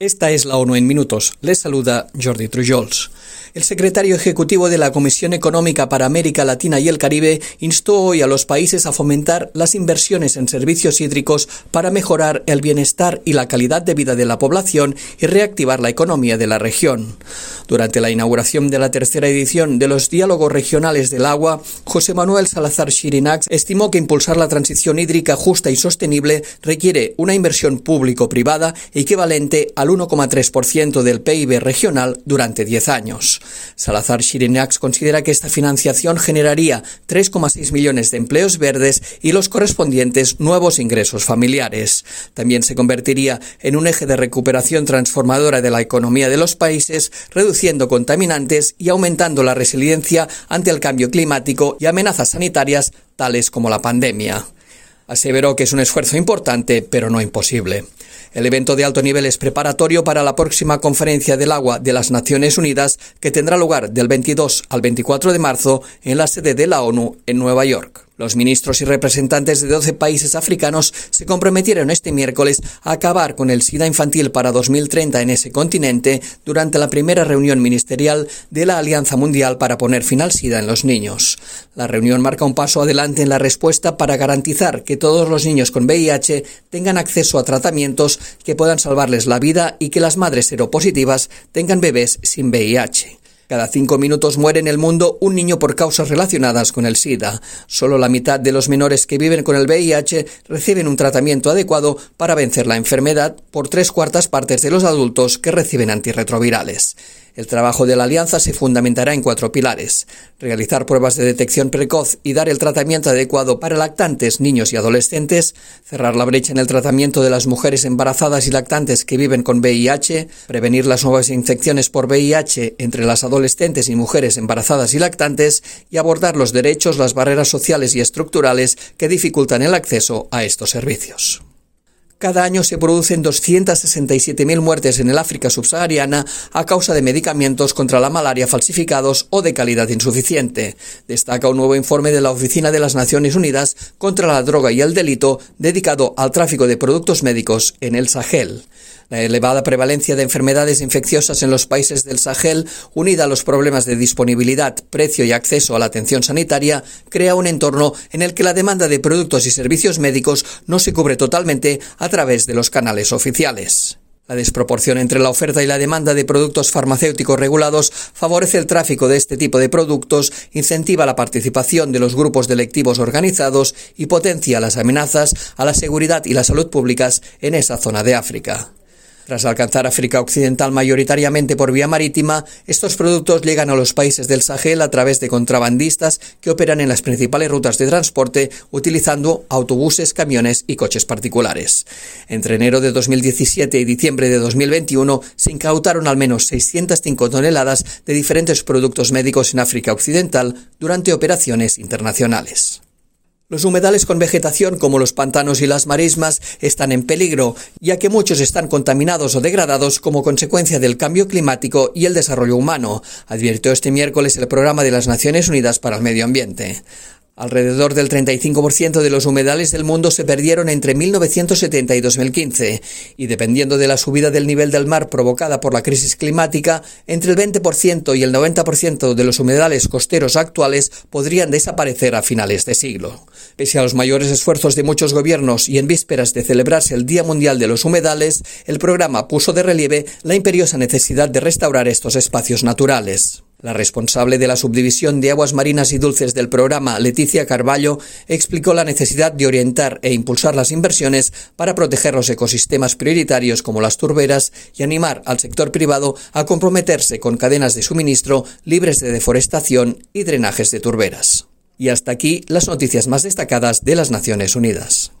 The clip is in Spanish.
Esta es la ONU en minutos. Les saluda Jordi Trujols. El secretario ejecutivo de la Comisión Económica para América Latina y el Caribe instó hoy a los países a fomentar las inversiones en servicios hídricos para mejorar el bienestar y la calidad de vida de la población y reactivar la economía de la región. Durante la inauguración de la tercera edición de los Diálogos Regionales del Agua, José Manuel Salazar Chirinax estimó que impulsar la transición hídrica justa y sostenible requiere una inversión público-privada equivalente al 1,3% del PIB regional durante 10 años. Salazar Chirinax considera que esta financiación generaría 3,6 millones de empleos verdes y los correspondientes nuevos ingresos familiares. También se convertiría en un eje de recuperación transformadora de la economía de los países, reduciendo contaminantes y aumentando la resiliencia ante el cambio climático y amenazas sanitarias tales como la pandemia. Aseveró que es un esfuerzo importante, pero no imposible. El evento de alto nivel es preparatorio para la próxima Conferencia del Agua de las Naciones Unidas que tendrá lugar del 22 al 24 de marzo en la sede de la ONU en Nueva York. Los ministros y representantes de 12 países africanos se comprometieron este miércoles a acabar con el SIDA infantil para 2030 en ese continente durante la primera reunión ministerial de la Alianza Mundial para poner fin al SIDA en los niños. La reunión marca un paso adelante en la respuesta para garantizar que todos los niños con VIH tengan acceso a tratamientos que puedan salvarles la vida y que las madres seropositivas tengan bebés sin VIH. Cada cinco minutos muere en el mundo un niño por causas relacionadas con el SIDA. Solo la mitad de los menores que viven con el VIH reciben un tratamiento adecuado para vencer la enfermedad por tres cuartas partes de los adultos que reciben antirretrovirales. El trabajo de la alianza se fundamentará en cuatro pilares. Realizar pruebas de detección precoz y dar el tratamiento adecuado para lactantes, niños y adolescentes, cerrar la brecha en el tratamiento de las mujeres embarazadas y lactantes que viven con VIH, prevenir las nuevas infecciones por VIH entre las adolescentes y mujeres embarazadas y lactantes y abordar los derechos, las barreras sociales y estructurales que dificultan el acceso a estos servicios. Cada año se producen 267.000 muertes en el África subsahariana a causa de medicamentos contra la malaria falsificados o de calidad insuficiente. Destaca un nuevo informe de la Oficina de las Naciones Unidas contra la Droga y el Delito dedicado al tráfico de productos médicos en el Sahel. La elevada prevalencia de enfermedades infecciosas en los países del Sahel, unida a los problemas de disponibilidad, precio y acceso a la atención sanitaria, crea un entorno en el que la demanda de productos y servicios médicos no se cubre totalmente a través de los canales oficiales. La desproporción entre la oferta y la demanda de productos farmacéuticos regulados favorece el tráfico de este tipo de productos, incentiva la participación de los grupos delictivos organizados y potencia las amenazas a la seguridad y la salud públicas en esa zona de África. Tras alcanzar África Occidental mayoritariamente por vía marítima, estos productos llegan a los países del Sahel a través de contrabandistas que operan en las principales rutas de transporte utilizando autobuses, camiones y coches particulares. Entre enero de 2017 y diciembre de 2021 se incautaron al menos 605 toneladas de diferentes productos médicos en África Occidental durante operaciones internacionales. Los humedales con vegetación como los pantanos y las marismas están en peligro, ya que muchos están contaminados o degradados como consecuencia del cambio climático y el desarrollo humano, advirtió este miércoles el Programa de las Naciones Unidas para el Medio Ambiente. Alrededor del 35% de los humedales del mundo se perdieron entre 1970 y 2015, y dependiendo de la subida del nivel del mar provocada por la crisis climática, entre el 20% y el 90% de los humedales costeros actuales podrían desaparecer a finales de siglo. Pese a los mayores esfuerzos de muchos gobiernos y en vísperas de celebrarse el Día Mundial de los Humedales, el programa puso de relieve la imperiosa necesidad de restaurar estos espacios naturales. La responsable de la subdivisión de aguas marinas y dulces del programa, Leticia Carballo, explicó la necesidad de orientar e impulsar las inversiones para proteger los ecosistemas prioritarios como las turberas y animar al sector privado a comprometerse con cadenas de suministro libres de deforestación y drenajes de turberas. Y hasta aquí las noticias más destacadas de las Naciones Unidas.